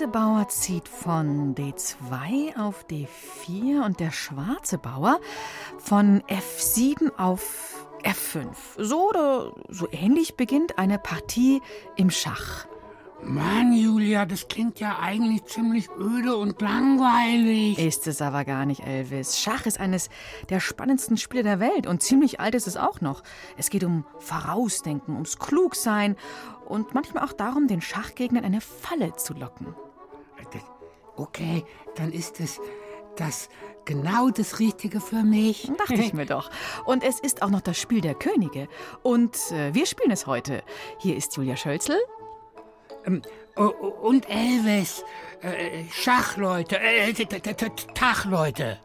Weiße Bauer zieht von D2 auf D4 und der schwarze Bauer von F7 auf F5. So oder so ähnlich beginnt eine Partie im Schach. Mann, Julia, das klingt ja eigentlich ziemlich öde und langweilig. Ist es aber gar nicht, Elvis. Schach ist eines der spannendsten Spiele der Welt und ziemlich alt ist es auch noch. Es geht um Vorausdenken, ums Klugsein und manchmal auch darum, den Schachgegnern eine Falle zu locken. Okay, dann ist es das genau das Richtige für mich. Dachte ich mir doch. Und es ist auch noch das Spiel der Könige. Und äh, wir spielen es heute. Hier ist Julia Schölzel. Ähm, Und Elvis. Äh, Schachleute. Äh, Tachleute.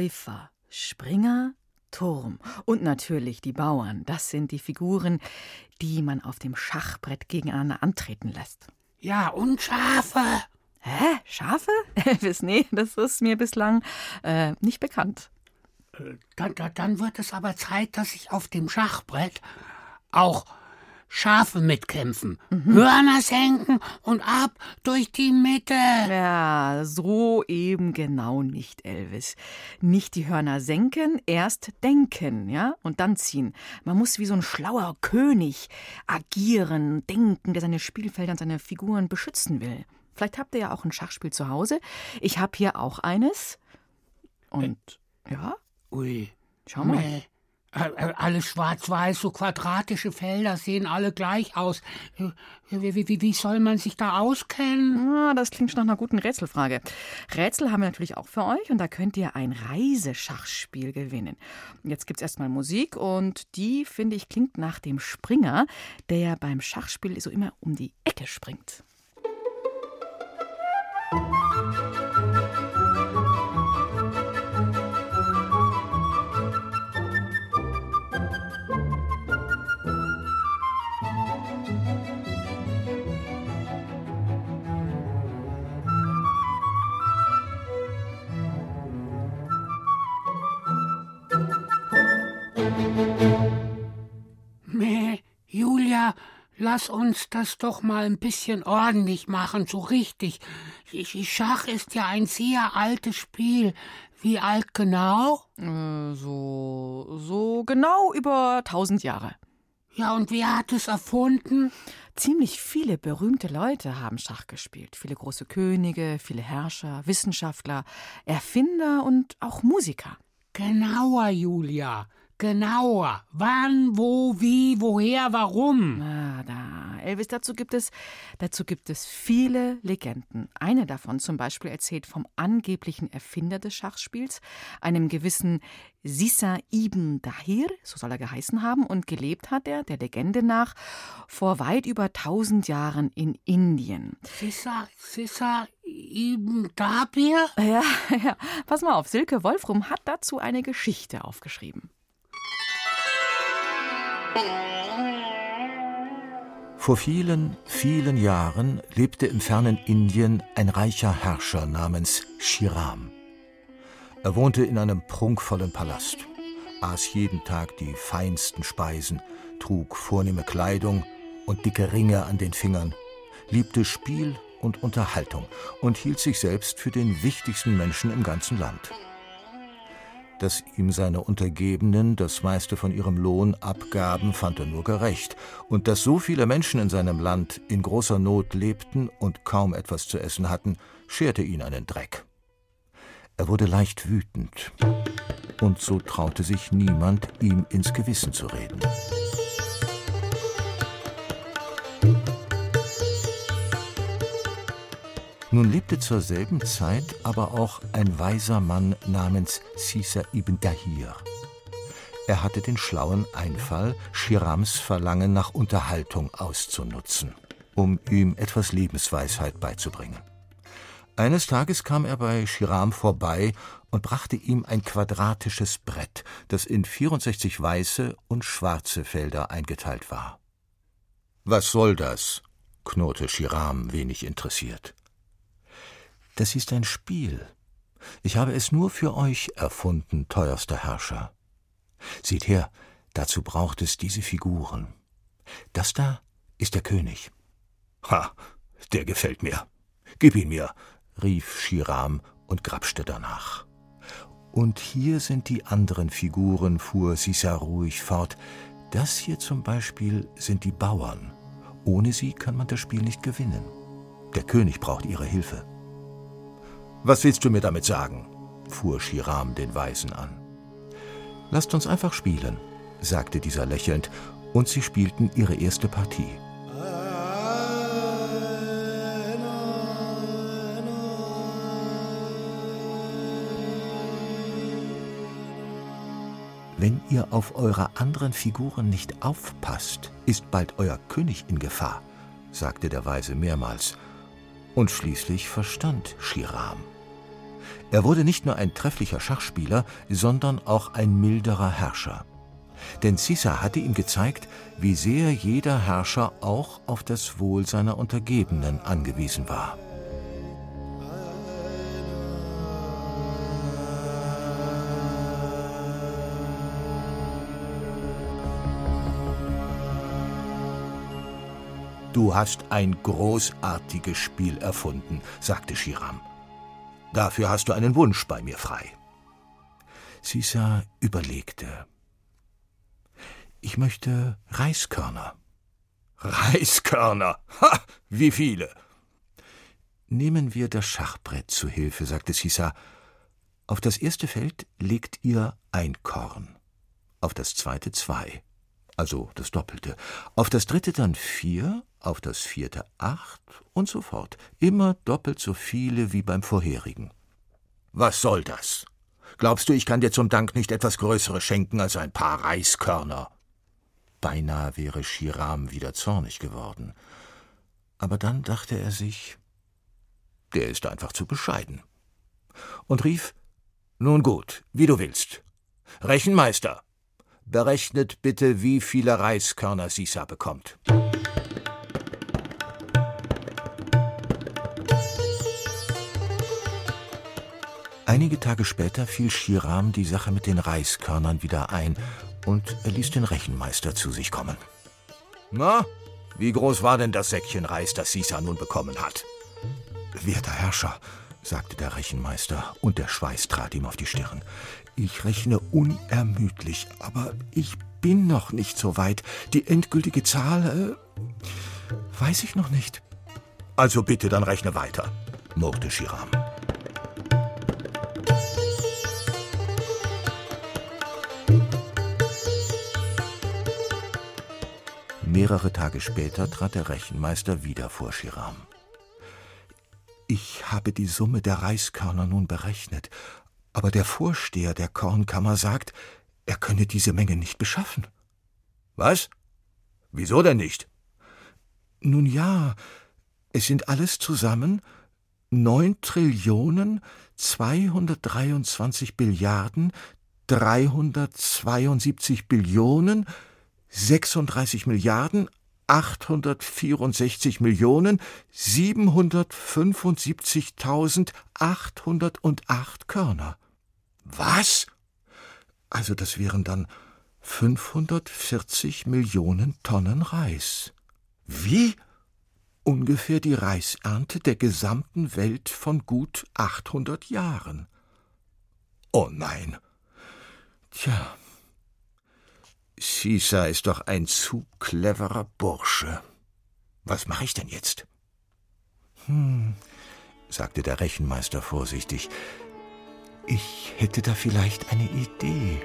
Läufer, Springer, Turm und natürlich die Bauern. Das sind die Figuren, die man auf dem Schachbrett gegeneinander antreten lässt. Ja, und Schafe. Hä? Schafe? Elvis, nee, das ist mir bislang äh, nicht bekannt. Dann, dann, dann wird es aber Zeit, dass ich auf dem Schachbrett auch Schafe mitkämpfen. Hörner senken und ab durch die Mitte. Ja, so eben genau nicht, Elvis. Nicht die Hörner senken, erst denken, ja, und dann ziehen. Man muss wie so ein schlauer König agieren, denken, der seine Spielfelder und seine Figuren beschützen will. Vielleicht habt ihr ja auch ein Schachspiel zu Hause. Ich habe hier auch eines. Und ja, Ui. schau mal. Nee. Alles schwarz-weiß, so quadratische Felder sehen alle gleich aus. Äh, Wie, wie, wie- soll man sich da auskennen? Ah, das klingt schon nach einer guten Rätselfrage. Rätsel haben wir natürlich auch für euch und da könnt ihr ein Reiseschachspiel gewinnen. Jetzt gibt's erstmal Musik und die, finde ich, klingt nach dem Springer, der beim Schachspiel so immer um die Ecke springt. Lass uns das doch mal ein bisschen ordentlich machen, so richtig. Schach ist ja ein sehr altes Spiel. Wie alt genau? Äh, so, so genau über 1000 Jahre. Ja, und wer hat es erfunden? Ziemlich viele berühmte Leute haben Schach gespielt. Viele große Könige, viele Herrscher, Wissenschaftler, Erfinder und auch Musiker. Genauer, Julia. Genauer. Wann, wo, wie, woher, warum? Ah, da. Elvis, dazu gibt es, dazu gibt es viele Legenden. Eine davon zum Beispiel erzählt vom angeblichen Erfinder des Schachspiels, einem gewissen Sisa ibn Dahir, so soll er geheißen haben, und gelebt hat er, der Legende nach, vor weit über 1000 Jahren in Indien. Sissa, Sissa, Ibn Dabir? Ja, ja, pass mal auf, Silke Wolfrum hat dazu eine Geschichte aufgeschrieben. Vor vielen, vielen Jahren lebte im fernen Indien ein reicher Herrscher namens Shiram. Er wohnte in einem prunkvollen Palast, aß jeden Tag die feinsten Speisen, trug vornehme Kleidung und dicke Ringe an den Fingern, liebte Spiel und Unterhaltung und hielt sich selbst für den wichtigsten Menschen im ganzen Land. Dass ihm seine Untergebenen das meiste von ihrem Lohn abgaben, fand er nur gerecht, und dass so viele Menschen in seinem Land in großer Not lebten und kaum etwas zu essen hatten, scherte ihn einen Dreck. Er wurde leicht wütend, und so traute sich niemand, ihm ins Gewissen zu reden. Nun lebte zur selben Zeit aber auch ein weiser Mann namens Sisa ibn Dahir. Er hatte den schlauen Einfall, Shirams Verlangen nach Unterhaltung auszunutzen, um ihm etwas Lebensweisheit beizubringen. Eines Tages kam er bei Shiram vorbei und brachte ihm ein quadratisches Brett, das in 64 weiße und schwarze Felder eingeteilt war. Was soll das? knurrte Shiram wenig interessiert. Das ist ein Spiel. Ich habe es nur für euch erfunden, teuerster Herrscher. Seht her, dazu braucht es diese Figuren. Das da ist der König. Ha, der gefällt mir. Gib ihn mir, rief Schiram und grapschte danach. Und hier sind die anderen Figuren, fuhr Sisa ruhig fort. Das hier zum Beispiel sind die Bauern. Ohne sie kann man das Spiel nicht gewinnen. Der König braucht ihre Hilfe. Was willst du mir damit sagen? fuhr Schiram den Weisen an. Lasst uns einfach spielen, sagte dieser lächelnd, und sie spielten ihre erste Partie. Wenn ihr auf eure anderen Figuren nicht aufpasst, ist bald euer König in Gefahr, sagte der Weise mehrmals. Und schließlich verstand Schiram. Er wurde nicht nur ein trefflicher Schachspieler, sondern auch ein milderer Herrscher. Denn Sisa hatte ihm gezeigt, wie sehr jeder Herrscher auch auf das Wohl seiner Untergebenen angewiesen war. Du hast ein großartiges Spiel erfunden, sagte Shiram. Dafür hast du einen Wunsch bei mir frei. Sisa überlegte. Ich möchte Reiskörner. Reiskörner? Ha! Wie viele? Nehmen wir das Schachbrett zu Hilfe, sagte Sisa. Auf das erste Feld legt ihr ein Korn, auf das zweite zwei, also das Doppelte, auf das dritte dann vier, auf das vierte acht und so fort, immer doppelt so viele wie beim vorherigen. Was soll das? Glaubst du, ich kann dir zum Dank nicht etwas Größeres schenken als ein paar Reiskörner? Beinahe wäre Schiram wieder zornig geworden. Aber dann dachte er sich, der ist einfach zu bescheiden. Und rief, nun gut, wie du willst. Rechenmeister, berechnet bitte, wie viele Reiskörner Sisa bekommt. Einige Tage später fiel Schiram die Sache mit den Reiskörnern wieder ein und er ließ den Rechenmeister zu sich kommen. Na, wie groß war denn das Säckchen Reis, das Sisa nun bekommen hat? Werter Herrscher, sagte der Rechenmeister, und der Schweiß trat ihm auf die Stirn. Ich rechne unermüdlich, aber ich bin noch nicht so weit. Die endgültige Zahl äh, weiß ich noch nicht. Also bitte, dann rechne weiter, murrte Schiram. Mehrere Tage später trat der Rechenmeister wieder vor Schiram. Ich habe die Summe der Reiskörner nun berechnet, aber der Vorsteher der Kornkammer sagt, er könne diese Menge nicht beschaffen. Was? Wieso denn nicht? Nun ja, es sind alles zusammen neun Trillionen zweihundertdreiundzwanzig Billiarden dreihundertzweiundsiebzig Billionen 36 Milliarden 864 Millionen 775.808 Körner. Was? Also das wären dann 540 Millionen Tonnen Reis. Wie? Ungefähr die Reisernte der gesamten Welt von gut 800 Jahren. Oh nein. Tja. Caesar ist doch ein zu cleverer Bursche. Was mache ich denn jetzt? Hm, sagte der Rechenmeister vorsichtig. Ich hätte da vielleicht eine Idee.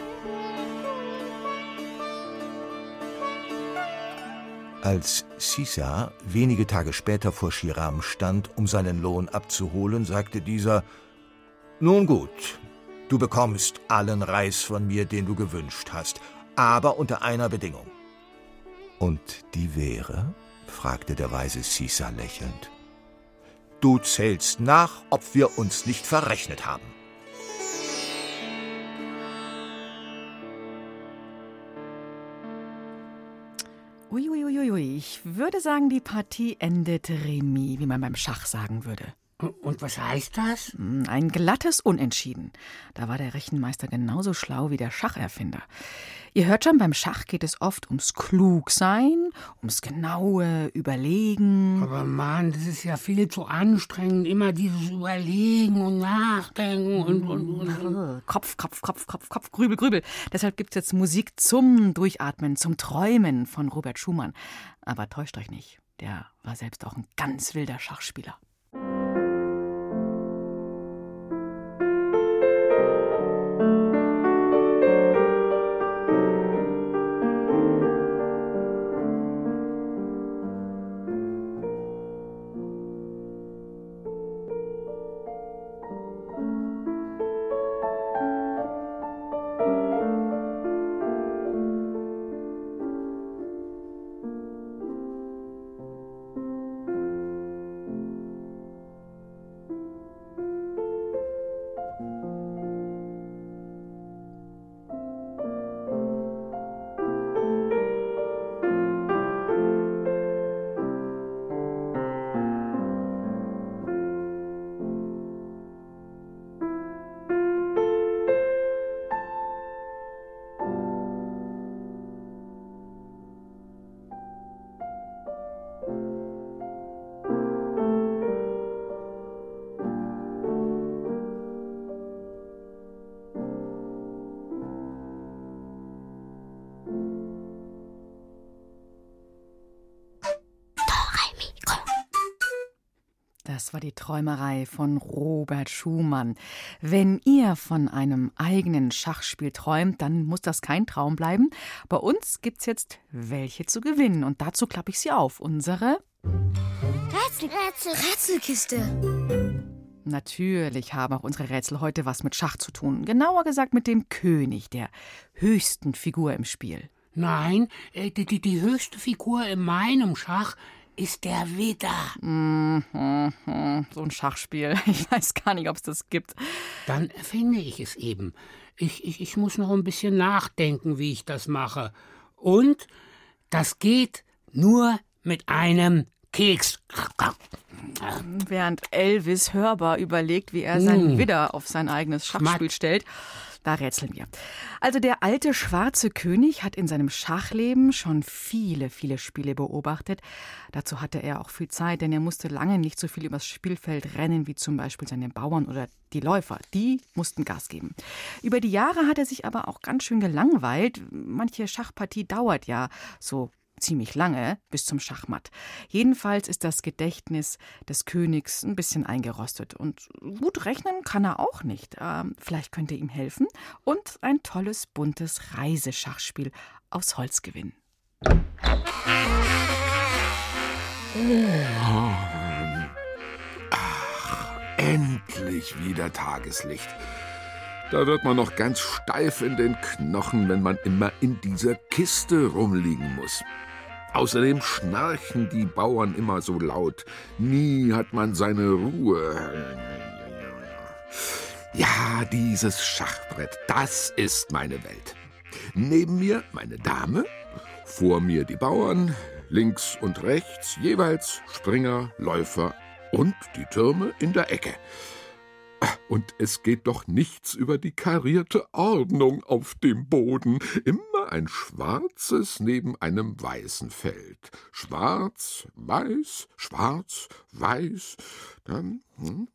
Als Caesar wenige Tage später vor Schiram stand, um seinen Lohn abzuholen, sagte dieser Nun gut, du bekommst allen Reis von mir, den du gewünscht hast, aber unter einer Bedingung. Und die wäre? fragte der weise Caesar lächelnd. Du zählst nach, ob wir uns nicht verrechnet haben. Uiuiuiui, ich würde sagen, die Partie endet remis, wie man beim Schach sagen würde. Und was heißt das? Hm, ein glattes Unentschieden. Da war der Rechenmeister genauso schlau wie der Schacherfinder. Ihr hört schon, beim Schach geht es oft ums Klugsein, ums genaue Überlegen. Aber Mann, das ist ja viel zu anstrengend, immer dieses Überlegen und Nachdenken und, und, und. Kopf, Kopf, Kopf, Kopf, Kopf, Grübel, Grübel. Deshalb gibt es jetzt Musik zum Durchatmen, zum Träumen von Robert Schumann. Aber täuscht euch nicht, der war selbst auch ein ganz wilder Schachspieler. War die Träumerei von Robert Schumann. Wenn ihr von einem eigenen Schachspiel träumt, dann muss das kein Traum bleiben. Bei uns gibt's jetzt welche zu gewinnen und dazu klappe ich sie auf. Unsere Rätsel, Rätsel, Rätselkiste. Natürlich haben auch unsere Rätsel heute was mit Schach zu tun. Genauer gesagt mit dem König, der höchsten Figur im Spiel. Nein, äh, die, die, die höchste Figur in meinem Schach ist der Widder. Mhm, so ein Schachspiel. Ich weiß gar nicht, ob es das gibt. Dann erfinde ich es eben. Ich, ich, ich muss noch ein bisschen nachdenken, wie ich das mache. Und das geht nur mit einem Keks. Während Elvis hörbar überlegt, wie er seinen Mm. Widder auf sein eigenes Schachspiel Schmack. stellt. Da rätseln wir. Also der alte schwarze König hat in seinem Schachleben schon viele, viele Spiele beobachtet. Dazu hatte er auch viel Zeit, denn er musste lange nicht so viel übers Spielfeld rennen wie zum Beispiel seine Bauern oder die Läufer. Die mussten Gas geben. Über die Jahre hat er sich aber auch ganz schön gelangweilt. Manche Schachpartie dauert ja so ziemlich lange bis zum Schachmatt. Jedenfalls ist das Gedächtnis des Königs ein bisschen eingerostet und gut rechnen kann er auch nicht. Ähm, vielleicht könnte ihm helfen und ein tolles buntes Reiseschachspiel aus Holz gewinnen. Endlich wieder Tageslicht. Da wird man noch ganz steif in den Knochen, wenn man immer in dieser Kiste rumliegen muss. Außerdem schnarchen die Bauern immer so laut. Nie hat man seine Ruhe. Ja, dieses Schachbrett, das ist meine Welt. Neben mir meine Dame, vor mir die Bauern, links und rechts jeweils Springer, Läufer und die Türme in der Ecke. Und es geht doch nichts über die karierte Ordnung auf dem Boden. Immer ein schwarzes neben einem weißen Feld. Schwarz, weiß, schwarz, weiß. Dann. Hm,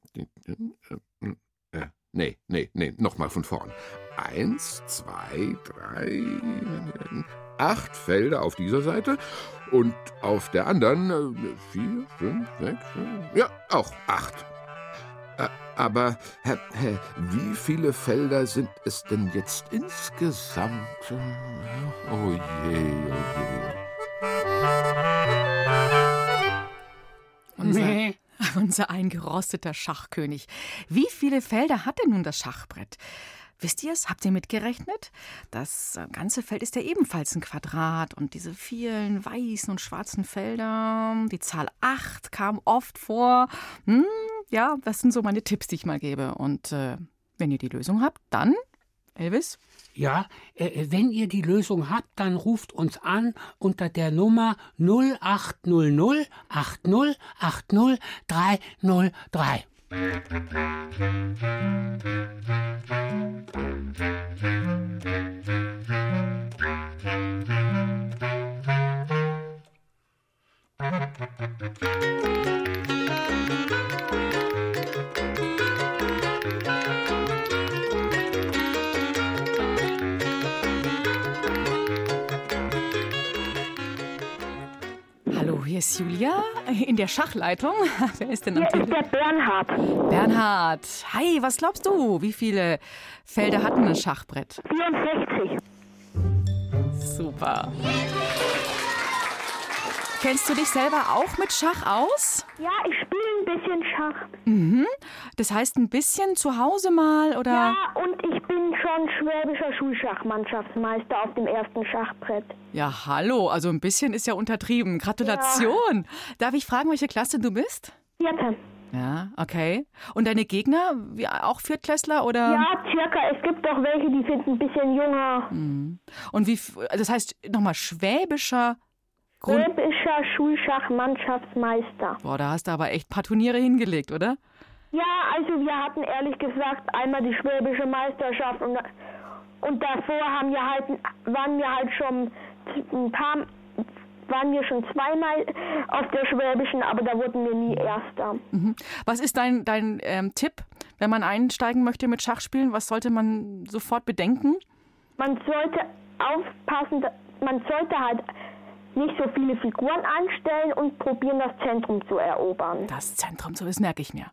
äh, nee, nee, nee, nochmal von vorn. Eins, zwei, drei, acht Felder auf dieser Seite und auf der anderen äh, vier, fünf, sechs, ja, auch acht. Aber Herr, Herr, wie viele Felder sind es denn jetzt insgesamt? Oh je, oh je. Unser, unser eingerosteter Schachkönig. Wie viele Felder hat denn nun das Schachbrett? Wisst ihr es? Habt ihr mitgerechnet? Das äh, ganze Feld ist ja ebenfalls ein Quadrat und diese vielen weißen und schwarzen Felder, die Zahl 8 kam oft vor. Hm, ja, das sind so meine Tipps, die ich mal gebe. Und äh, wenn ihr die Lösung habt, dann, Elvis? Ja, äh, wenn ihr die Lösung habt, dann ruft uns an unter der Nummer 0800 80 80 303. Hallo, ist Julia in der Schachleitung. Wer ist denn am Hier ist der Bernhard. Bernhard. Hi, was glaubst du? Wie viele Felder hat denn ein Schachbrett? 64. Super. Kennst du dich selber auch mit Schach aus? Ja, ich spiele ein bisschen Schach. Das heißt ein bisschen zu Hause mal oder? Ja, und ich bin schon schwäbischer Schulschachmannschaftsmeister auf dem ersten Schachbrett. Ja, hallo, also ein bisschen ist ja untertrieben. Gratulation. Darf ich fragen, welche Klasse du bist? Vierte. Ja, okay. Und deine Gegner, wie, auch Viertklässler oder? Ja, circa. Es gibt doch welche, die sind ein bisschen jünger. Und wie, das heißt nochmal schwäbischer Grund. Schwäbischer Schulschachmannschaftsmeister. Boah, da hast du aber echt ein paar Turniere hingelegt, oder? Ja, also wir hatten ehrlich gesagt einmal die schwäbische Meisterschaft und, und davor haben wir halt, waren wir halt schon ein paar, waren wir schon zweimal auf der schwäbischen, aber da wurden wir nie Erster. Was ist dein, dein ähm, Tipp, wenn man einsteigen möchte mit Schachspielen? Was sollte man sofort bedenken? Man sollte aufpassen, man sollte halt nicht so viele Figuren anstellen und probieren, das Zentrum zu erobern. Das Zentrum, so das merke ich mir.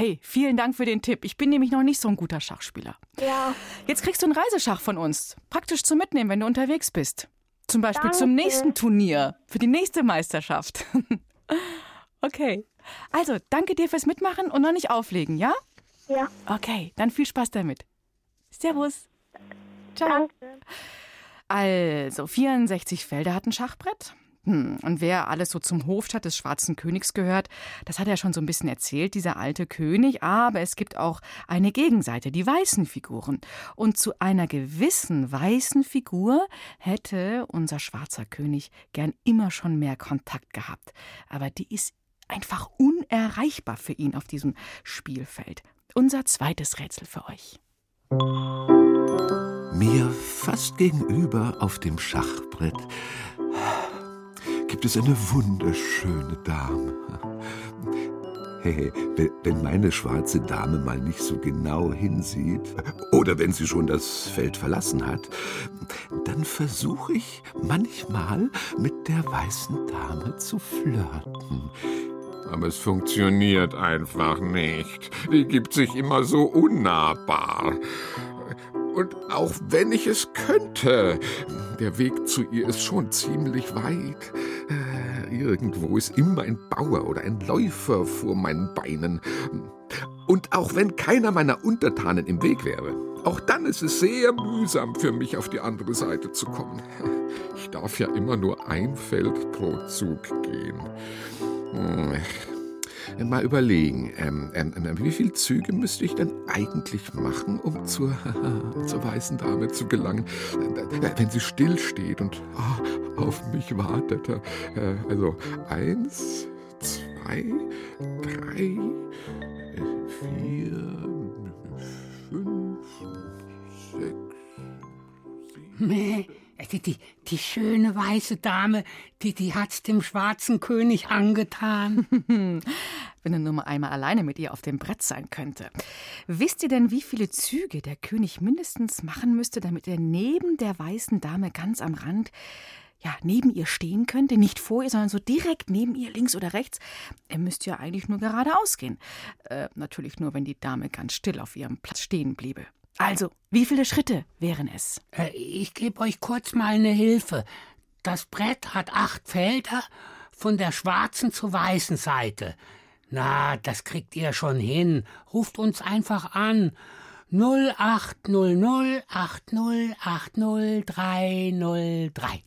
Hey, vielen Dank für den Tipp. Ich bin nämlich noch nicht so ein guter Schachspieler. Ja, Jetzt kriegst du einen Reiseschach von uns. Praktisch zum Mitnehmen, wenn du unterwegs bist. Zum Beispiel Danke. zum nächsten Turnier, für die nächste Meisterschaft. okay. Also, danke dir fürs Mitmachen und noch nicht auflegen, ja? ja, Okay, dann viel Spaß damit. Servus. Ciao. danke. Also, 64 Felder hat ein Schachbrett. Hm, und wer alles so zum Hofstadt des Schwarzen Königs gehört, das hat er schon so ein bisschen erzählt, dieser alte König. Aber es gibt auch eine Gegenseite, die weißen Figuren. Und zu einer gewissen weißen Figur hätte unser schwarzer König gern immer schon mehr Kontakt gehabt. Aber die ist einfach unerreichbar für ihn auf diesem Spielfeld. Unser zweites Rätsel für euch. Mir fast gegenüber auf dem Schachbrett gibt es eine wunderschöne Dame. Hey, wenn- meine schwarze Dame mal nicht so genau hinsieht oder wenn sie schon das Feld verlassen hat, dann versuche ich manchmal mit der weißen Dame zu flirten. Aber es funktioniert einfach nicht. Die gibt sich immer so unnahbar. Und auch wenn ich es könnte, der Weg zu ihr ist schon ziemlich weit. Äh, Irgendwo ist immer ein Bauer oder ein Läufer vor meinen Beinen. Und auch wenn keiner meiner Untertanen im Weg wäre, auch dann ist es sehr mühsam für mich, auf die andere Seite zu kommen. Ich darf ja immer nur ein Feld pro Zug gehen. Mal überlegen, ähm, ähm, ähm, wie viele Züge müsste ich denn eigentlich machen, um zur, zur weißen Dame zu gelangen, äh, wenn sie stillsteht und ah, auf mich wartet? Äh, also eins, zwei, drei, vier, fünf, sechs, sieben. Meh, Die, die, die schöne weiße Dame, die, die hat's dem schwarzen König angetan. Wenn er nur mal einmal alleine mit ihr auf dem Brett sein könnte. Wisst ihr denn, wie viele Züge der König mindestens machen müsste, damit er neben der weißen Dame ganz am Rand ja, neben ihr stehen könnte, nicht vor ihr, sondern so direkt neben ihr, links oder rechts. Er müsste ja eigentlich nur geradeaus gehen. Äh, natürlich nur, wenn die Dame ganz still auf ihrem Platz stehen bliebe. Also, wie viele Schritte wären es? Äh, ich gebe euch kurz mal eine Hilfe. Das Brett hat acht Felder von der schwarzen zur weißen Seite. Na, das kriegt ihr schon hin. Ruft uns einfach an. 0800 80 80 303.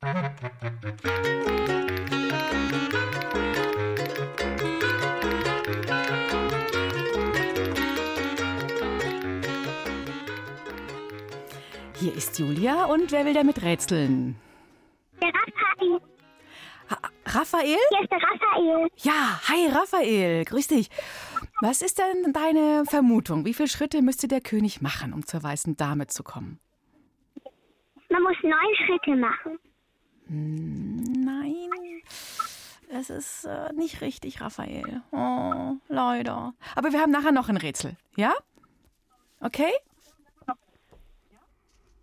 Hier ist Julia und wer will damit rätseln? Der Raphael. Ha Raphael? Hier ist der Raphael. Ja, hi Raphael, grüß dich. Was ist denn deine Vermutung? Wie viele Schritte müsste der König machen, um zur weißen Dame zu kommen? Man muss neun Schritte machen. Nein, das ist äh, nicht richtig, Raphael. Oh, leider. Aber wir haben nachher noch ein Rätsel, ja? Okay?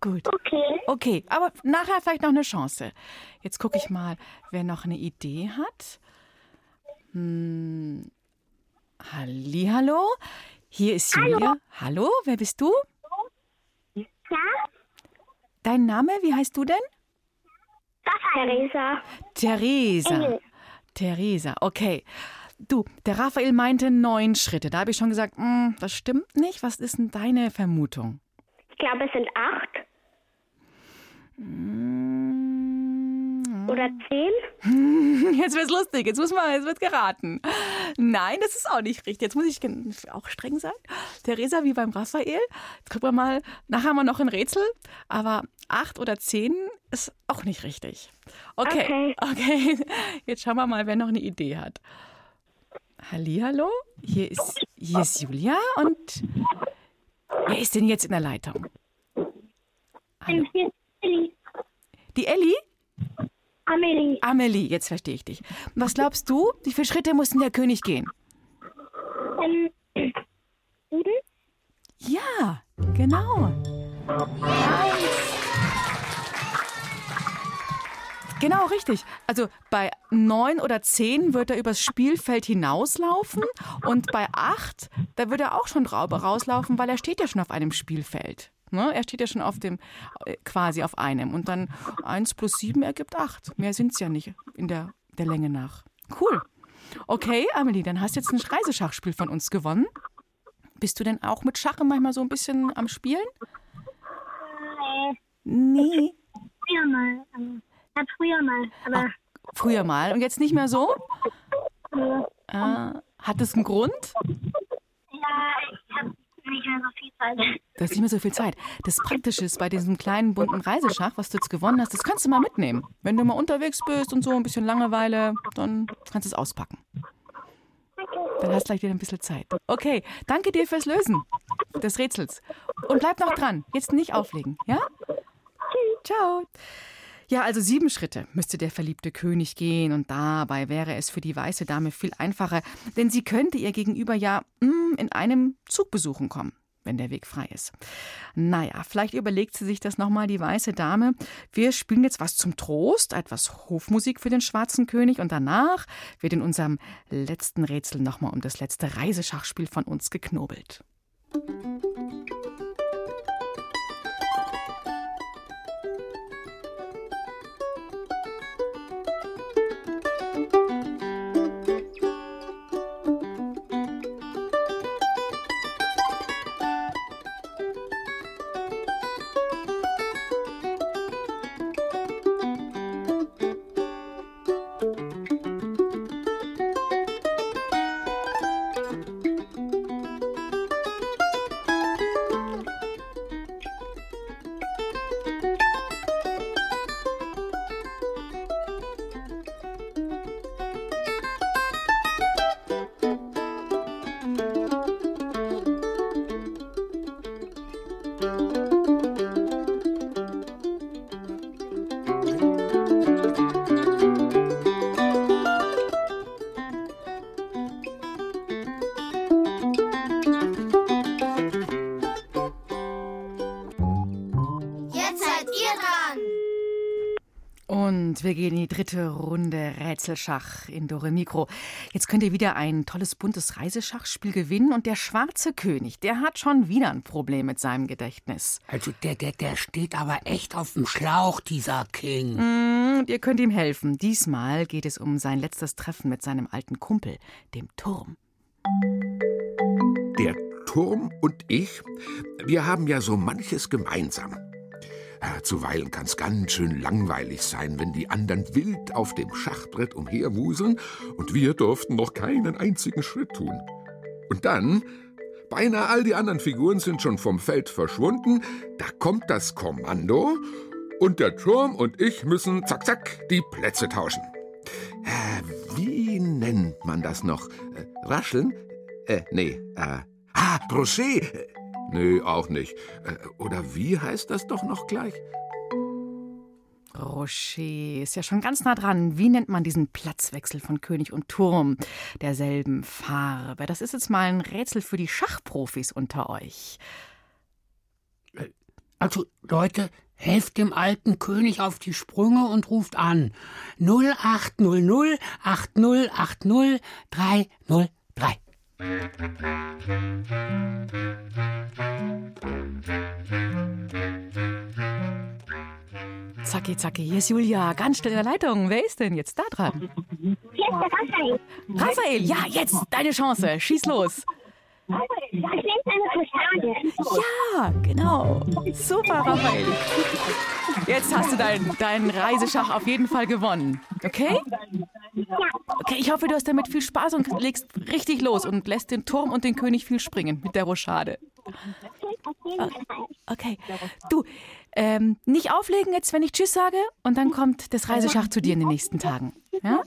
Gut. Okay. Okay, aber nachher vielleicht noch eine Chance. Jetzt gucke ich mal, wer noch eine Idee hat. Hm. Hallihallo, hier ist Julia. Hallo, wer bist du? Ja? Dein Name, wie heißt du denn? Theresa. Theresa. Engel. Theresa, okay. Du, der Raphael meinte neun Schritte. Da habe ich schon gesagt, mm, das stimmt nicht. Was ist denn deine Vermutung? Ich glaube, es sind acht Mm, oder zehn. Jetzt wird's lustig. Jetzt muss man, jetzt wird geraten. Nein, das ist auch nicht richtig. Jetzt muss ich auch streng sein. Theresa, wie beim Raphael. Jetzt gucken wir mal. Nachher haben wir noch ein Rätsel. Aber acht oder zehn ist auch nicht richtig. Okay. Okay. Jetzt schauen wir mal, wer noch eine Idee hat. Hallihallo. Hier ist, hier ist Julia und wer ist denn jetzt in der Leitung? Hallo. Hier ist Amelie. Die Elli? Amelie. Amelie, jetzt verstehe ich dich. Was glaubst du, wie viele Schritte muss denn der König gehen? Ähm, sieben? Ja, genau. Genau, richtig. Also bei neun oder zehn wird er übers Spielfeld hinauslaufen und bei acht, da wird er auch schon rauslaufen, weil er steht ja schon auf einem Spielfeld. Ne? Er steht ja schon auf dem, äh, quasi auf einem. Und dann eins plus sieben ergibt acht. Mehr sind es ja nicht in der, der Länge nach. Cool. Okay, Amelie, dann hast du jetzt ein Reiseschachspiel von uns gewonnen. Bist du denn auch mit Schach manchmal so ein bisschen am Spielen? Nee. Früher mal. Ähm, ja, früher mal. Aber Früher mal und jetzt nicht mehr so? äh, Ah, hat das einen Grund? ja, ich habe nicht mehr so viel Zeit. Du hast nicht mehr so viel Zeit. Das Praktische ist bei diesem kleinen bunten Reiseschach, was du jetzt gewonnen hast, das kannst du mal mitnehmen. Wenn du mal unterwegs bist und so ein bisschen Langeweile, dann kannst du es auspacken. Dann hast du gleich wieder ein bisschen Zeit. Okay, danke dir fürs Lösen des Rätsels. Und bleib noch dran. Jetzt nicht auflegen, ja? Ciao. Ja, also sieben Schritte müsste der verliebte König gehen und dabei wäre es für die weiße Dame viel einfacher, denn sie könnte ihr Gegenüber ja mm, in einem Zug besuchen kommen, wenn der Weg frei ist. Naja, vielleicht überlegt sie sich das nochmal, die weiße Dame. Wir spielen jetzt was zum Trost, etwas Hofmusik für den schwarzen König und danach wird in unserem letzten Rätsel nochmal um das letzte Reiseschachspiel von uns geknobelt. Und wir gehen in die dritte Runde Rätselschach in Dore Mikro. Jetzt könnt ihr wieder ein tolles buntes Reiseschachspiel gewinnen und der schwarze König, der hat schon wieder ein Problem mit seinem Gedächtnis. Also der, der, der steht aber echt auf dem Schlauch, dieser King. Mm, und ihr könnt ihm helfen. Diesmal geht es um sein letztes Treffen mit seinem alten Kumpel, dem Turm. Der Turm und ich, wir haben ja so manches gemeinsam. Ja, zuweilen kann's ganz schön langweilig sein, wenn die anderen wild auf dem Schachbrett umherwuseln und wir durften noch keinen einzigen Schritt tun. Und dann, beinahe all die anderen Figuren sind schon vom Feld verschwunden, da kommt das Kommando und der Turm und ich müssen zack zack die Plätze tauschen. Äh, wie nennt man das noch? Äh, rascheln? Äh, nee, äh, ah, Brochet. Äh, Nö, auch nicht. Äh, oder wie heißt das doch noch gleich? Rocher ist ja schon ganz nah dran. Wie nennt man diesen Platzwechsel von König und Turm derselben Farbe? Das ist jetzt mal ein Rätsel für die Schachprofis unter euch. Also, Leute, helft dem alten König auf die Sprünge und ruft an. 0800 8080 303. Zacki, zacki, hier ist Julia, ganz schnell in der Leitung. Wer ist denn jetzt da dran? Hier ist der Raphael. Raphael, ja, jetzt deine Chance. Schieß los. Ich nehme eine Fassade. Ja, genau. Super, Raphael. Jetzt hast du deinen dein Reiseschach auf jeden Fall gewonnen. Okay? Okay, ich hoffe, du hast damit viel Spaß und legst richtig los und lässt den Turm und den König viel springen mit der Rochade. Okay. Du, ähm, nicht auflegen jetzt, wenn ich Tschüss sage und dann kommt das Reiseschach zu dir in den nächsten Tagen. Ja?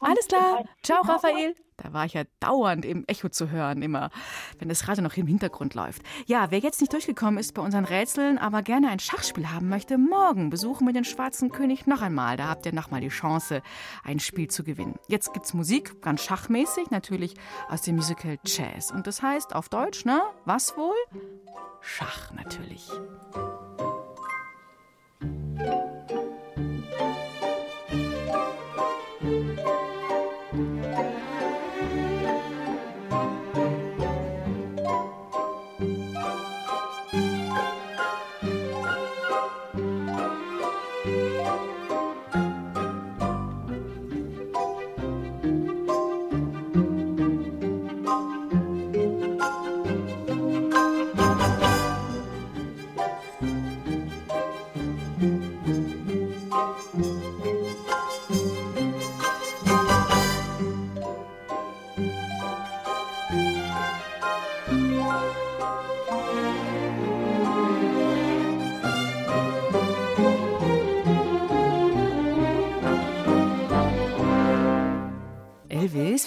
Alles klar. Ciao, Raphael. Da war ich ja dauernd im Echo zu hören, immer, wenn das Radio noch im Hintergrund läuft. Ja, wer jetzt nicht durchgekommen ist bei unseren Rätseln, aber gerne ein Schachspiel haben möchte, morgen besuchen wir den Schwarzen König noch einmal. Da habt ihr nochmal die Chance, ein Spiel zu gewinnen. Jetzt gibt's Musik, ganz schachmäßig, natürlich aus dem Musical Jazz. Und das heißt auf Deutsch, ne? Was wohl? Schach natürlich.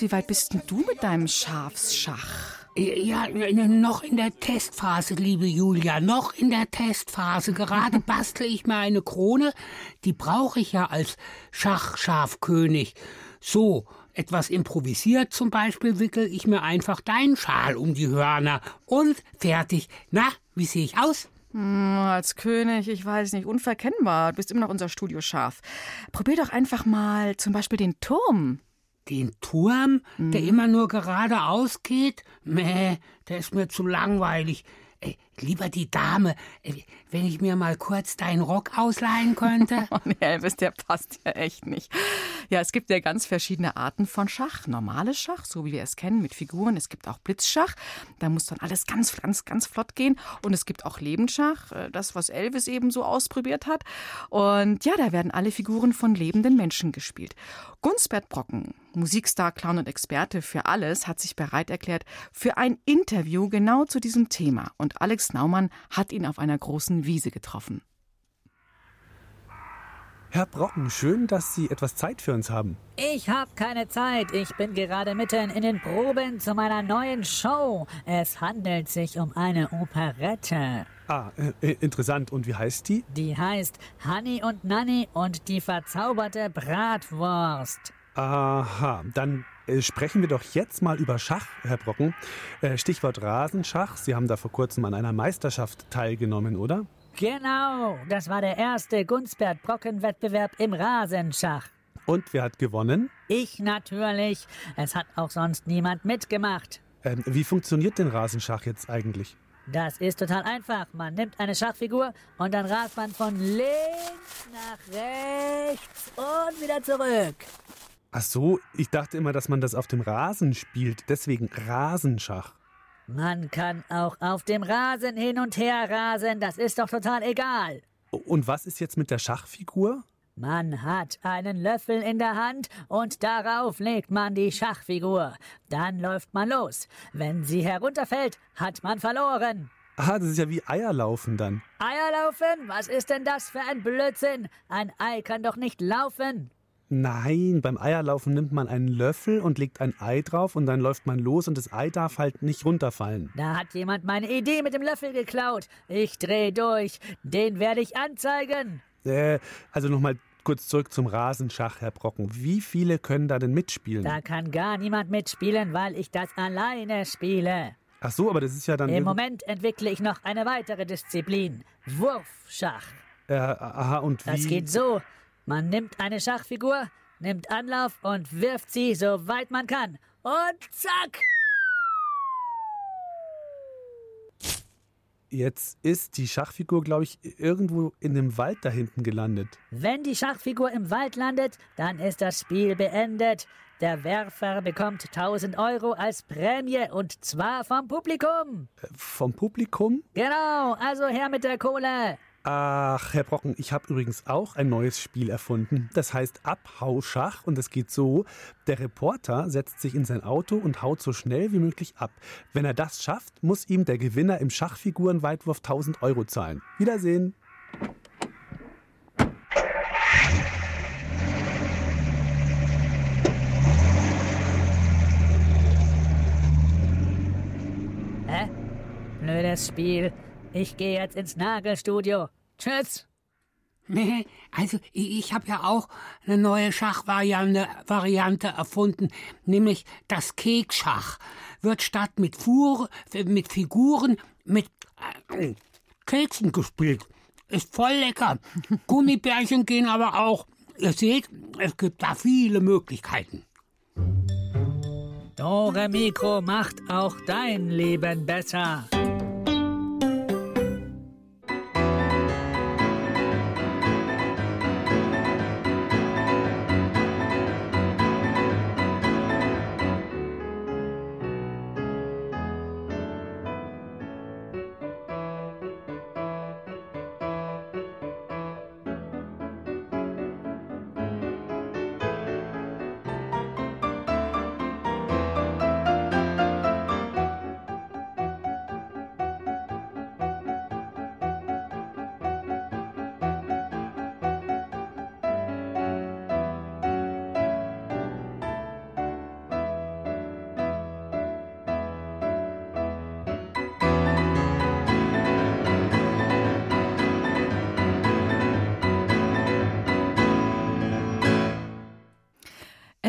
Wie weit bist denn du mit deinem Schafsschach? Ja, noch in der Testphase, liebe Julia, noch in der Testphase. Gerade bastle ich mir eine Krone, die brauche ich ja als Schachschafkönig. So, etwas improvisiert zum Beispiel, wickel ich mir einfach deinen Schal um die Hörner und fertig. Na, wie sehe ich aus? Hm, als König, ich weiß nicht, unverkennbar. Du bist immer noch unser Studioschaf. Probier doch einfach mal zum Beispiel den Turm. Den Turm, der immer nur geradeaus geht? Mäh, der ist mir zu langweilig. Ey, lieber die Dame, ey, wenn ich mir mal kurz deinen Rock ausleihen könnte. Oh nee, Elvis, der passt ja echt nicht. Ja, es gibt ja ganz verschiedene Arten von Schach. Normales Schach, so wie wir es kennen, mit Figuren. Es gibt auch Blitzschach. Da muss dann alles ganz, ganz, ganz flott gehen. Und es gibt auch Lebensschach, äh, das, was Elvis eben so ausprobiert hat. Und ja, da werden alle Figuren von lebenden Menschen gespielt. Gunsbert Brocken, Musikstar, Clown und Experte für alles, hat sich bereit erklärt für ein Interview genau zu diesem Thema. Und Alex Naumann hat ihn auf einer großen Wiese getroffen. Herr Brocken, schön, dass Sie etwas Zeit für uns haben. Ich habe keine Zeit. Ich bin gerade mitten in den Proben zu meiner neuen Show. Es handelt sich um eine Operette. Ah, äh, interessant. Und wie heißt die? Die heißt Honey und Nanny und die verzauberte Bratwurst. Aha, dann äh, sprechen wir doch jetzt mal über Schach, Herr Brocken. Äh, Stichwort Rasenschach. Sie haben da vor kurzem an einer Meisterschaft teilgenommen, oder? Genau, das war der erste Gunsbert-Brocken-Wettbewerb im Rasenschach. Und wer hat gewonnen? Ich natürlich. Es hat auch sonst niemand mitgemacht. Ähm, wie funktioniert denn Rasenschach jetzt eigentlich? Das ist total einfach. Man nimmt eine Schachfigur und dann rast man von links nach rechts und wieder zurück. Ach so, ich dachte immer, dass man das auf dem Rasen spielt. Deswegen Rasenschach. Man kann auch auf dem Rasen hin und her rasen. Das ist doch total egal. Und was ist jetzt mit der Schachfigur? Man hat einen Löffel in der Hand und darauf legt man die Schachfigur. Dann läuft man los. Wenn sie herunterfällt, hat man verloren. Ah, das ist ja wie Eierlaufen dann. Eierlaufen? Was ist denn das für ein Blödsinn? Ein Ei kann doch nicht laufen. Nein, beim Eierlaufen nimmt man einen Löffel und legt ein Ei drauf und dann läuft man los und das Ei darf halt nicht runterfallen. Da hat jemand meine Idee mit dem Löffel geklaut. Ich dreh durch. Den werde ich anzeigen. Äh, also nochmal kurz zurück zum Rasenschach, Herr Brocken. Wie viele können da denn mitspielen? Da kann gar niemand mitspielen, weil ich das alleine spiele. Ach so, aber das ist ja dann. Im Moment entwickle ich noch eine weitere Disziplin. Wurfschach. Äh, aha, und wie? Das geht so. Man nimmt eine Schachfigur, nimmt Anlauf und wirft sie so weit man kann. Und zack! Jetzt ist die Schachfigur, glaube ich, irgendwo in dem Wald da hinten gelandet. Wenn die Schachfigur im Wald landet, dann ist das Spiel beendet. Der Werfer bekommt 1000 Euro als Prämie und zwar vom Publikum. Äh, vom Publikum? Genau, also her mit der Kohle. Ach, Herr Brocken, ich habe übrigens auch ein neues Spiel erfunden. Das heißt Abhauschach und es geht so, der Reporter setzt sich in sein Auto und haut so schnell wie möglich ab. Wenn er das schafft, muss ihm der Gewinner im Schachfigurenweitwurf 1000 Euro zahlen. Wiedersehen. Hä? Blödes Spiel. Ich gehe jetzt ins Nagelstudio. Tschüss. Nee, also ich habe ja auch eine neue Schachvariante Variante erfunden, nämlich das Kekschach. Wird statt mit, Fuhr, mit Figuren mit äh, Keksen gespielt. Ist voll lecker. Gummibärchen gehen aber auch. Ihr seht, es gibt da viele Möglichkeiten. Dore Mikro macht auch dein Leben besser.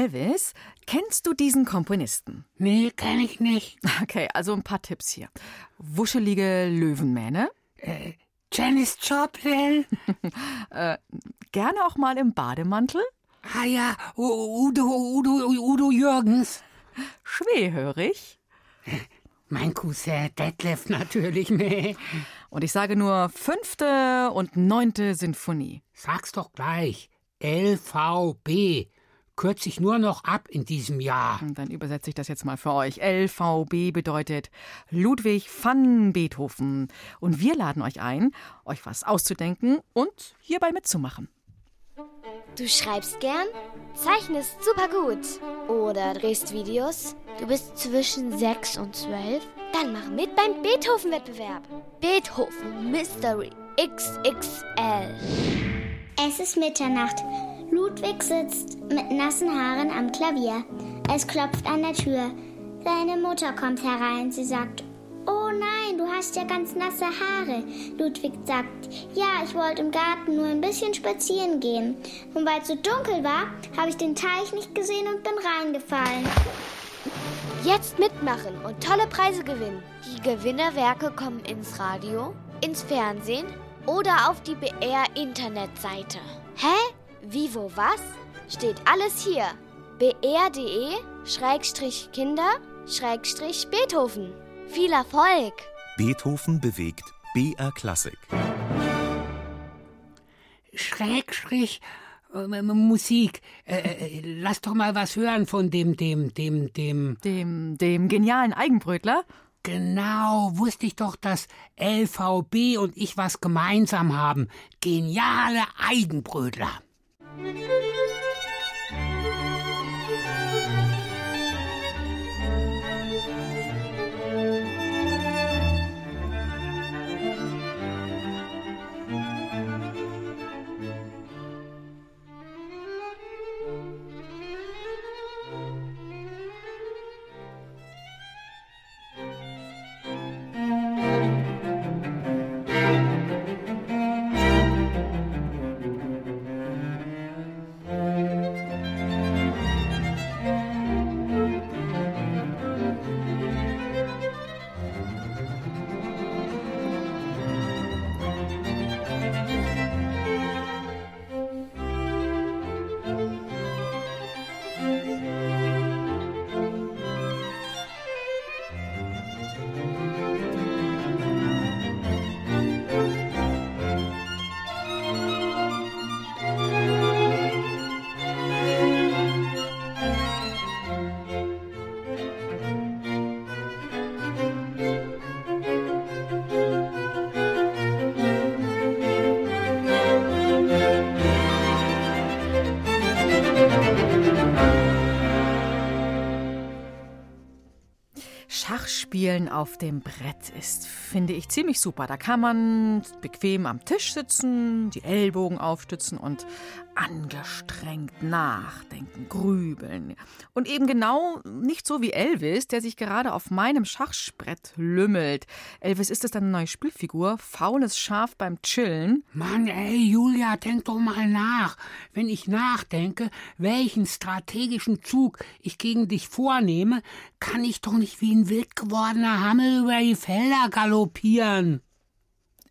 Elvis, kennst du diesen Komponisten? Nee, kenn ich nicht. Okay, also ein paar Tipps hier. Wuschelige Löwenmähne. Äh, Janis Joplin. äh, gerne auch mal im Bademantel. Ah ja, Udo, Udo, Udo Jürgens. Schwerhörig. Mein Cousin Detlef natürlich, nee. Und ich sage nur fünfte und neunte Sinfonie. Sag's doch gleich. LVB kürze ich nur noch ab in diesem Jahr. Dann übersetze ich das jetzt mal für euch. LVB bedeutet Ludwig van Beethoven. Und wir laden euch ein, euch was auszudenken und hierbei mitzumachen. Du schreibst gern, zeichnest super gut oder drehst Videos. Du bist zwischen 6 und 12. Dann mach mit beim Beethoven-Wettbewerb. Beethoven Mystery XXL. Es ist Mitternacht. Ludwig sitzt mit nassen Haaren am Klavier. Es klopft an der Tür. Seine Mutter kommt herein. Sie sagt, Oh nein, du hast ja ganz nasse Haare. Ludwig sagt, ja, ich wollte im Garten nur ein bisschen spazieren gehen. Und weil es so dunkel war, habe ich den Teich nicht gesehen und bin reingefallen. Jetzt mitmachen und tolle Preise gewinnen. Die Gewinnerwerke kommen ins Radio, ins Fernsehen oder auf die BR-Internetseite. Hä? Wie, wo, was? Steht alles hier. br.de-kinder-beethoven. Viel Erfolg! Beethoven bewegt BR Klassik. Schrägstrich äh, Musik. Äh, äh, lass doch mal was hören von dem, dem, dem, dem. Dem, dem genialen Eigenbrötler? Genau, wusste ich doch, dass LVB und ich was gemeinsam haben. Geniale Eigenbrötler. Música Spielen auf dem Brett ist, finde ich ziemlich super. Da kann man bequem am Tisch sitzen, die Ellbogen aufstützen und angestrengt nachdenken, grübeln. Und eben genau nicht so wie Elvis, der sich gerade auf meinem Schachbrett lümmelt. Elvis, ist das deine neue Spielfigur? Faules Schaf beim Chillen? Mann, ey, Julia, denk doch mal nach. Wenn ich nachdenke, welchen strategischen Zug ich gegen dich vornehme, kann ich doch nicht wie ein wild gewordener Hammel über die Felder galoppieren.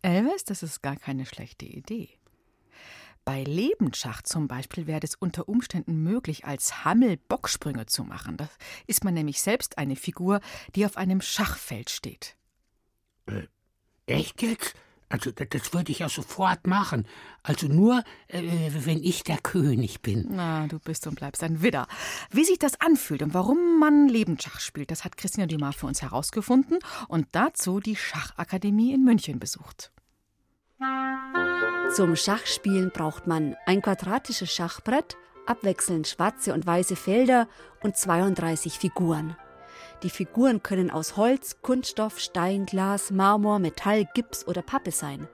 Elvis, das ist gar keine schlechte Idee. Bei Lebensschach zum Beispiel wäre es unter Umständen möglich, als Hammel Bocksprünge zu machen. Da ist man nämlich selbst eine Figur, die auf einem Schachfeld steht. Äh, echt jetzt? Also das würde ich ja sofort machen. Also nur, äh, wenn ich der König bin. Na, du bist und bleibst ein Widder. Wie sich das anfühlt und warum man Lebensschach spielt, das hat Christina Dumas für uns herausgefunden und dazu die Schachakademie in München besucht. Zum Schachspielen braucht man ein quadratisches Schachbrett, abwechselnd schwarze und weiße Felder und 32 Figuren. Die Figuren können aus Holz, Kunststoff, Stein, Glas, Marmor, Metall, Gips oder Pappe sein.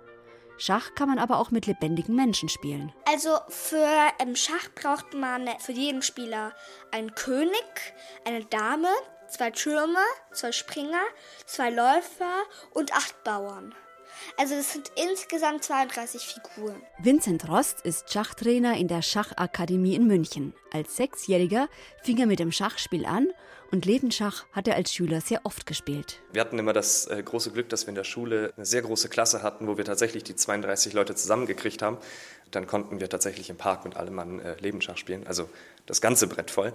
Schach kann man aber auch mit lebendigen Menschen spielen. Also für Schach braucht man für jeden Spieler einen König, eine Dame, zwei Türme, zwei Springer, zwei Läufer und acht Bauern. Also es sind insgesamt 32 Figuren. Vincent Rost ist Schachtrainer in der Schachakademie in München. Als Sechsjähriger fing er mit dem Schachspiel an und Lebensschach hat er als Schüler sehr oft gespielt. Wir hatten immer das äh, große Glück, dass wir in der Schule eine sehr große Klasse hatten, wo wir tatsächlich die 32 Leute zusammengekriegt haben. Dann konnten wir tatsächlich im Park mit allem Mann äh, Lebensschach spielen, also das ganze Brett voll.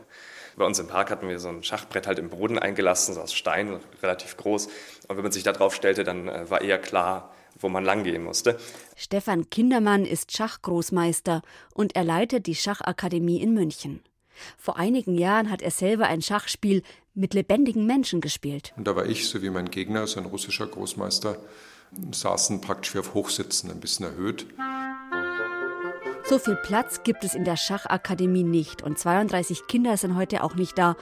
Bei uns im Park hatten wir so ein Schachbrett halt im Boden eingelassen, so aus Stein, relativ groß. Und wenn man sich da drauf stellte, dann äh, war eher klar, wo man langgehen musste. Stefan Kindermann ist Schachgroßmeister und er leitet die Schachakademie in München. Vor einigen Jahren hat er selber ein Schachspiel mit lebendigen Menschen gespielt. Und da war ich, so wie mein Gegner, so ein russischer Großmeister, saßen praktisch wie auf Hochsitzen, ein bisschen erhöht. So viel Platz gibt es in der Schachakademie nicht und 32 Kinder sind heute auch nicht da,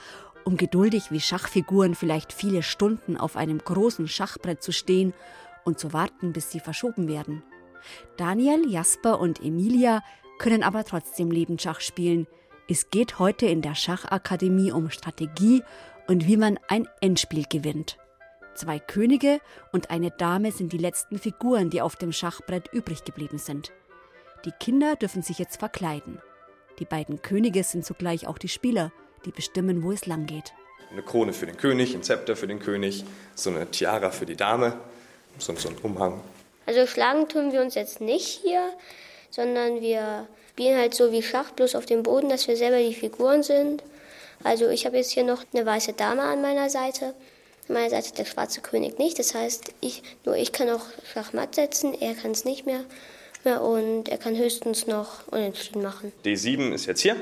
um geduldig wie Schachfiguren vielleicht viele Stunden auf einem großen Schachbrett zu stehen und zu warten, bis sie verschoben werden. Daniel, Jasper und Emilia können aber trotzdem Lebensschach spielen. Es geht heute in der Schachakademie um Strategie und wie man ein Endspiel gewinnt. Zwei Könige und eine Dame sind die letzten Figuren, die auf dem Schachbrett übrig geblieben sind. Die Kinder dürfen sich jetzt verkleiden. Die beiden Könige sind zugleich auch die Spieler, die bestimmen, wo es lang geht. Eine Krone für den König, ein Zepter für den König, so eine Tiara für die Dame so, so ein Umhang. Also schlagen tun wir uns jetzt nicht hier, sondern wir spielen halt so wie Schach, bloß auf dem Boden, dass wir selber die Figuren sind. Also ich habe jetzt hier noch eine weiße Dame an meiner Seite. An meiner Seite der schwarze König nicht. Das heißt, ich, nur ich kann auch Schachmatt setzen, er kann es nicht mehr. mehr. Und er kann höchstens noch unentschieden machen. D7 ist jetzt hier.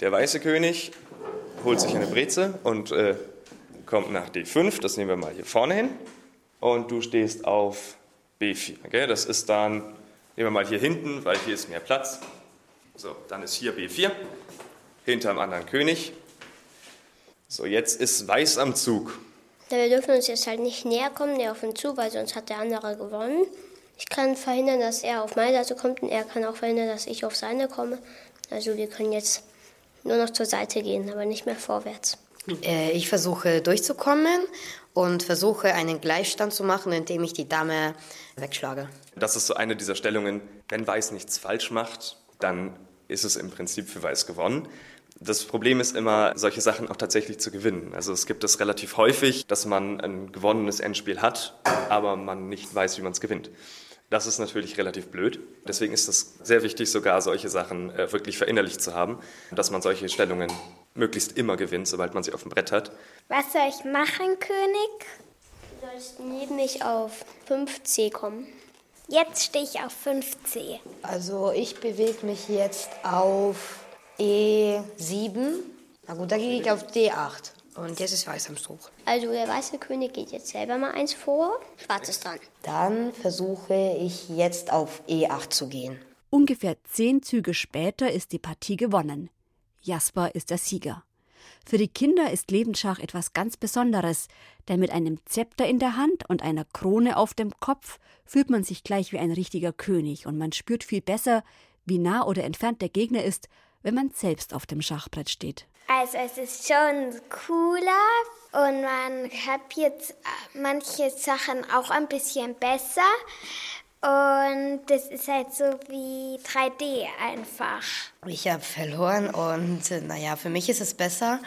Der weiße König holt sich eine Breze und äh, kommt nach D5. Das nehmen wir mal hier vorne hin. Und du stehst auf B4. Okay? Das ist dann, nehmen wir mal hier hinten, weil hier ist mehr Platz. So, dann ist hier B4, hinterm anderen König. So, jetzt ist Weiß am Zug. Ja, wir dürfen uns jetzt halt nicht näher kommen, näher auf ihn zu, weil sonst hat der andere gewonnen. Ich kann verhindern, dass er auf meine Seite kommt und er kann auch verhindern, dass ich auf seine komme. Also wir können jetzt nur noch zur Seite gehen, aber nicht mehr vorwärts. Äh, ich versuche durchzukommen und versuche einen Gleichstand zu machen, indem ich die Dame wegschlage. Das ist so eine dieser Stellungen, wenn Weiß nichts falsch macht, dann ist es im Prinzip für Weiß gewonnen. Das Problem ist immer, solche Sachen auch tatsächlich zu gewinnen. Also es gibt es relativ häufig, dass man ein gewonnenes Endspiel hat, aber man nicht weiß, wie man es gewinnt. Das ist natürlich relativ blöd. Deswegen ist es sehr wichtig, sogar solche Sachen äh, wirklich verinnerlicht zu haben, dass man solche Stellungen möglichst immer gewinnt, sobald man sie auf dem Brett hat. Was soll ich machen, König? Du sollst neben mich auf 5C kommen. Jetzt stehe ich auf 5C. Also ich bewege mich jetzt auf E7. Na gut, da gehe ich auf D8. Und jetzt ist Weiß am Zug. Also der weiße König geht jetzt selber mal eins vor. Schwarz ist dran. Dann versuche ich jetzt auf E8 zu gehen. Ungefähr zehn Züge später ist die Partie gewonnen. Jasper ist der Sieger. Für die Kinder ist Lebensschach etwas ganz Besonderes, denn mit einem Zepter in der Hand und einer Krone auf dem Kopf fühlt man sich gleich wie ein richtiger König und man spürt viel besser, wie nah oder entfernt der Gegner ist, wenn man selbst auf dem Schachbrett steht. Also es ist schon cooler und man kapiert manche Sachen auch ein bisschen besser. Und das ist halt so wie 3D einfach. Ich habe verloren und naja, für mich ist es besser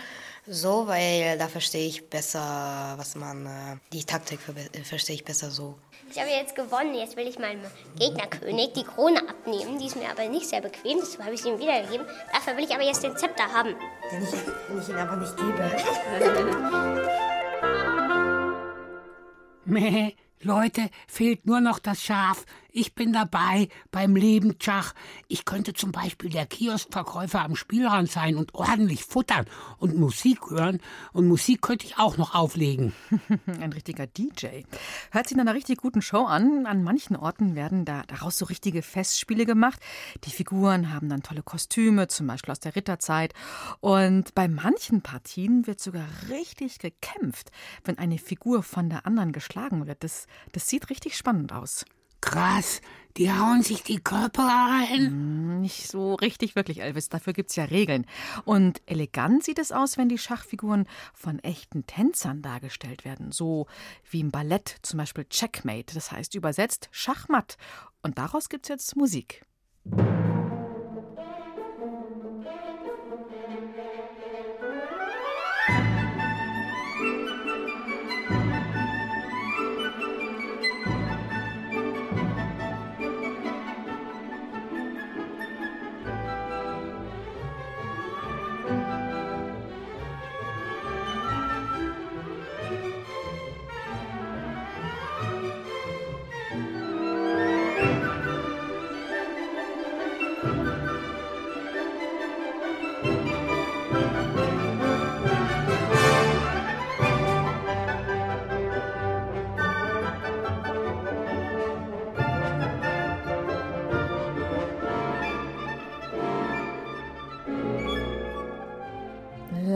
so, weil da verstehe ich besser, was man, äh, die Taktik verstehe ich besser so. Ich habe jetzt gewonnen. Jetzt will ich meinem Gegnerkönig die Krone abnehmen. Die ist mir aber nicht sehr bequem. Deshalb habe ich sie ihm wiedergegeben. Dafür will ich aber jetzt den Zepter haben. Den ich, den ich ihn aber nicht gebe. Meh, Leute, fehlt nur noch das Schaf. Ich bin dabei beim Lebensschach. Ich könnte zum Beispiel der Kioskverkäufer am Spielrand sein und ordentlich futtern und Musik hören. Und Musik könnte ich auch noch auflegen. Ein richtiger DJ. Hört sich nach einer richtig guten Show an. An manchen Orten werden da daraus so richtige Festspiele gemacht. Die Figuren haben dann tolle Kostüme, zum Beispiel aus der Ritterzeit. Und bei manchen Partien wird sogar richtig gekämpft, wenn eine Figur von der anderen geschlagen wird. Das, das sieht richtig spannend aus. Krass, die hauen sich die Körper ein. Nicht so richtig wirklich, Elvis. Dafür gibt's ja Regeln. Und elegant sieht es aus, wenn die Schachfiguren von echten Tänzern dargestellt werden. So wie im Ballett, zum Beispiel Checkmate. Das heißt übersetzt Schachmatt. Und daraus gibt's jetzt Musik.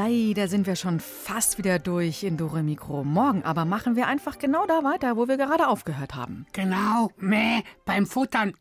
Leider sind wir schon fast wieder durch in Dore Mikro. Morgen aber machen wir einfach genau da weiter, wo wir gerade aufgehört haben. Genau, meh, beim Futtern.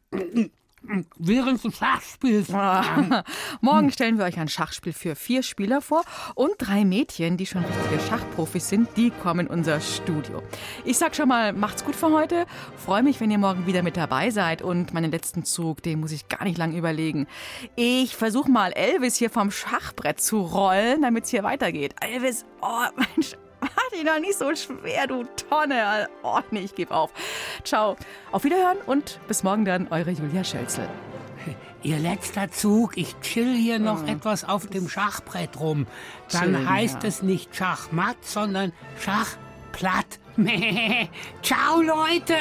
Während des Schachspiels. Morgen stellen wir euch ein Schachspiel für vier Spieler vor und drei Mädchen, die schon richtige Schachprofis sind, die kommen in unser Studio. Ich sag schon mal, macht's gut für heute. Freue mich, wenn ihr morgen wieder mit dabei seid und meinen letzten Zug, den muss ich gar nicht lang überlegen. Ich versuche mal Elvis hier vom Schachbrett zu rollen, damit es hier weitergeht. Elvis, oh Mensch, Mach dich doch nicht so schwer, du Tonne. Oh, nee, ich gebe auf. Ciao. Auf Wiederhören und bis morgen dann, eure Julia Schölzel. Ihr letzter Zug, ich chill hier noch Mhm. etwas auf dem Schachbrett rum. Dann Chillen, heißt ja. es nicht Schachmatt, sondern Schachplatt. Ciao, Leute!